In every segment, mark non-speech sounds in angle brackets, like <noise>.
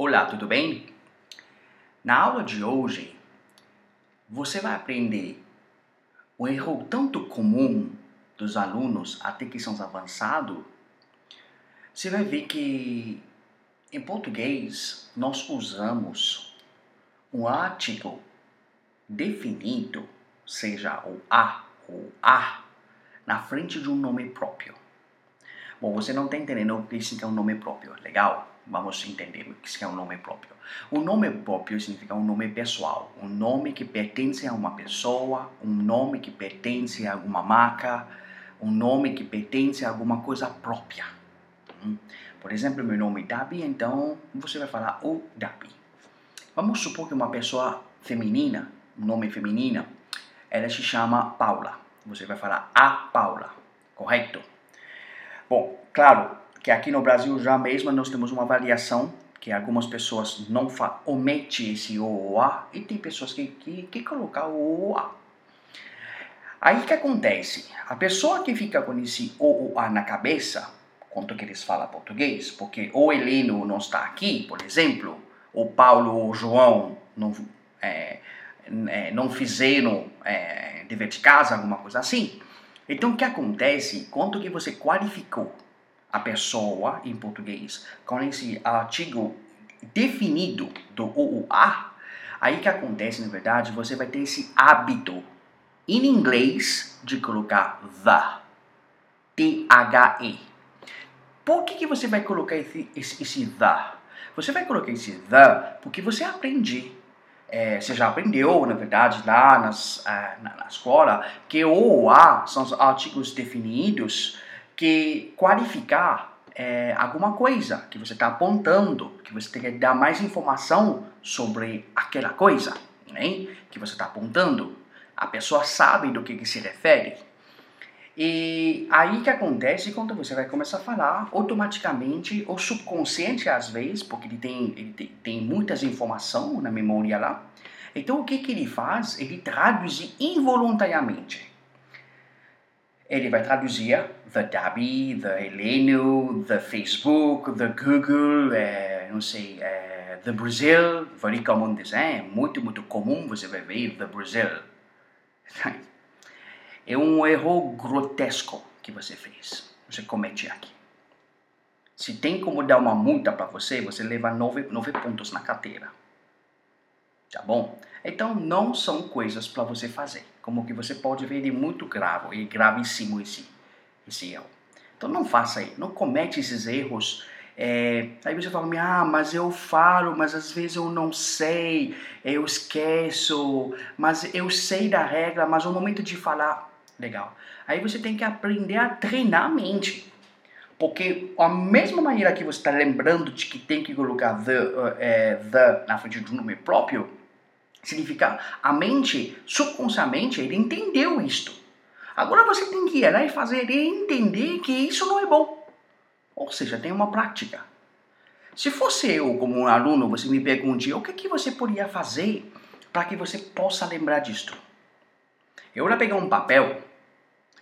Olá, tudo bem? Na aula de hoje, você vai aprender um erro tanto comum dos alunos até que são avançados. Você vai ver que em português nós usamos um artigo definido, seja o a ou a, na frente de um nome próprio. Bom, você não está entendendo o que significa um nome próprio, legal? Vamos entender o que significa um nome próprio. O nome próprio significa um nome pessoal, um nome que pertence a uma pessoa, um nome que pertence a alguma marca, um nome que pertence a alguma coisa própria. Hum? Por exemplo, meu nome é Dabi, então você vai falar o Dabi. Vamos supor que uma pessoa feminina, um nome feminina, ela se chama Paula. Você vai falar a Paula, correto? Bom, claro que aqui no Brasil já mesmo nós temos uma variação que algumas pessoas não omitem esse OOA e tem pessoas que, que, que colocam o OOA. Aí que acontece? A pessoa que fica com esse OOA na cabeça, quanto que eles falam português, porque o Heleno não está aqui, por exemplo, o Paulo ou o João não, é, é, não fizeram é, dever de casa, alguma coisa assim. Então, o que acontece? Quanto que você qualificou a pessoa em português com esse artigo definido do OUA, aí que acontece, na verdade, você vai ter esse hábito em inglês de colocar the, T-H-E. Por que, que você vai colocar esse, esse, esse the? Você vai colocar esse the porque você aprende é, você já aprendeu, na verdade, lá nas, é, na, na, escola, que o ou a são os artigos definidos que qualificar é, alguma coisa que você está apontando, que você tem que dar mais informação sobre aquela coisa né, que você está apontando. A pessoa sabe do que, que se refere. E aí que acontece quando você vai começar a falar, automaticamente o subconsciente às vezes, porque ele tem, ele tem, tem muitas informações na memória lá, então o que, que ele faz? Ele traduz involuntariamente. Ele vai traduzir the Dabi, the Heleno, the Facebook, the Google, é, não sei, é, the Brazil, very common design, muito, muito comum você vai ver the Brazil. <laughs> É um erro grotesco que você fez. Você comete aqui. Se tem como dar uma multa para você, você leva nove, nove pontos na carteira. Tá bom? Então não são coisas para você fazer. Como que você pode ver, é muito grave e gravíssimo esse, esse erro. Então não faça aí, não comete esses erros. É, aí você fala, ah, mas eu falo, mas às vezes eu não sei, eu esqueço, mas eu sei da regra, mas no momento de falar, Legal. Aí você tem que aprender a treinar a mente. Porque a mesma maneira que você está lembrando de que tem que colocar the, uh, é, the na frente de um nome próprio, significa a mente, subconsciamente, ele entendeu isto. Agora você tem que ir lá e fazer ele entender que isso não é bom. Ou seja, tem uma prática. Se fosse eu, como um aluno, você me pergunte o que, que você poderia fazer para que você possa lembrar disto. Eu ia pegar um papel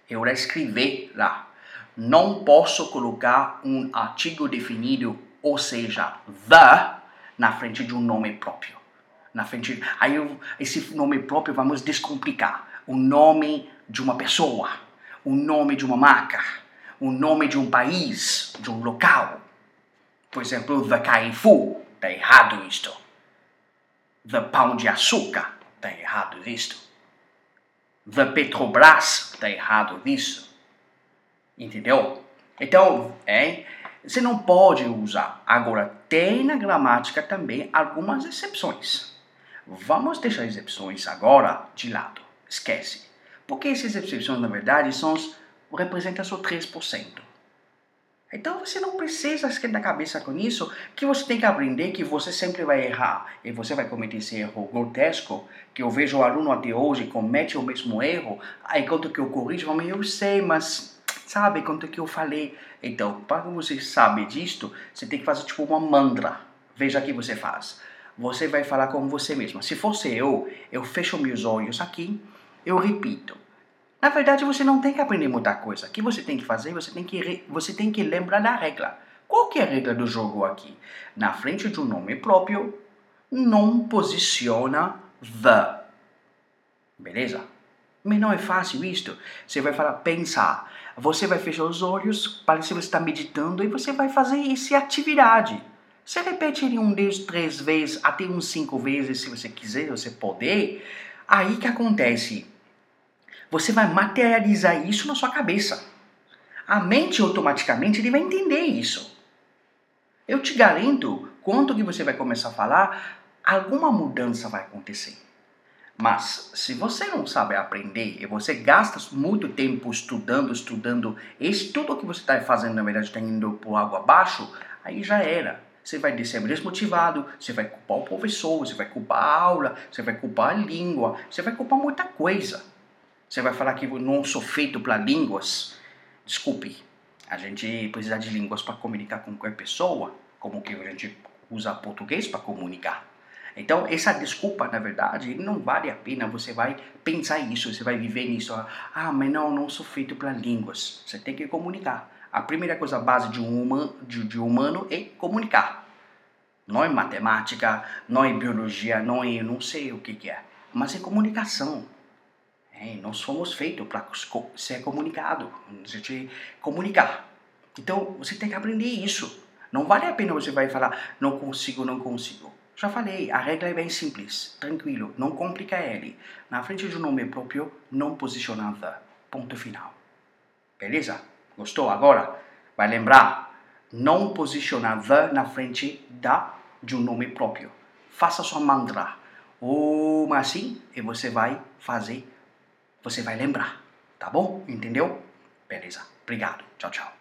eu escrever lá. Não posso colocar um artigo definido, ou seja, the, na frente de um nome próprio. Na frente, aí eu, esse nome próprio vamos descomplicar. O nome de uma pessoa, o nome de uma marca, o nome de um país, de um local. Por exemplo, the Carrefour, está errado isto. The Pão de Açúcar, está errado isto the Petrobras está errado nisso. Entendeu? Então, é, você não pode usar. Agora, tem na gramática também algumas exceções. Vamos deixar as exceções agora de lado. Esquece. Porque essas exceções, na verdade, são, representam só 3%. Então você não precisa esquentar a cabeça com isso, que você tem que aprender que você sempre vai errar e você vai cometer esse erro grotesco, que eu vejo o aluno até hoje comete o mesmo erro, aí quando que eu corrijo, eu sei, mas sabe quanto que eu falei. Então, para você sabe disto, você tem que fazer tipo uma mantra. Veja o que você faz. Você vai falar com você mesmo. Se fosse eu, eu fecho meus olhos aqui, eu repito. Na verdade, você não tem que aprender muita coisa. O que você tem que fazer? Você tem que, você tem que lembrar da regra. Qual que é a regra do jogo aqui? Na frente de um nome próprio, não posiciona the. Beleza? Mas não é fácil isto. Você vai falar pensar. Você vai fechar os olhos, parece que você está meditando e você vai fazer essa atividade. Você repete ele um, dois, três vezes, até uns cinco vezes, se você quiser, você poder. Aí que acontece? Você vai materializar isso na sua cabeça. A mente automaticamente ele vai entender isso. Eu te garanto, quando que você vai começar a falar, alguma mudança vai acontecer. Mas se você não sabe aprender e você gasta muito tempo estudando, estudando, esse tudo que você está fazendo na verdade está indo por água abaixo, aí já era. Você vai descer desmotivado, você vai culpar o professor, você vai culpar a aula, você vai culpar a língua, você vai culpar muita coisa. Você vai falar que não sou feito para línguas. Desculpe, a gente precisa de línguas para comunicar com qualquer pessoa, como que a gente usa português para comunicar. Então, essa desculpa, na verdade, não vale a pena. Você vai pensar isso, você vai viver nisso. Ah, mas não, não sou feito para línguas. Você tem que comunicar. A primeira coisa base de um humano, de, de humano é comunicar. Não é matemática, não é biologia, não é não sei o que, que é, mas é comunicação. É, nós somos feitos para ser comunicado, gente comunicar. Então você tem que aprender isso. Não vale a pena você vai falar não consigo, não consigo. Já falei, a regra é bem simples, tranquilo, não complica ele. Na frente de um nome próprio, não posicionava. Ponto final. Beleza? Gostou? Agora, vai lembrar, não posicionava na frente da de um nome próprio. Faça sua mantra. Uma assim, e você vai fazer, você vai lembrar. Tá bom? Entendeu? Beleza. Obrigado. Tchau, tchau.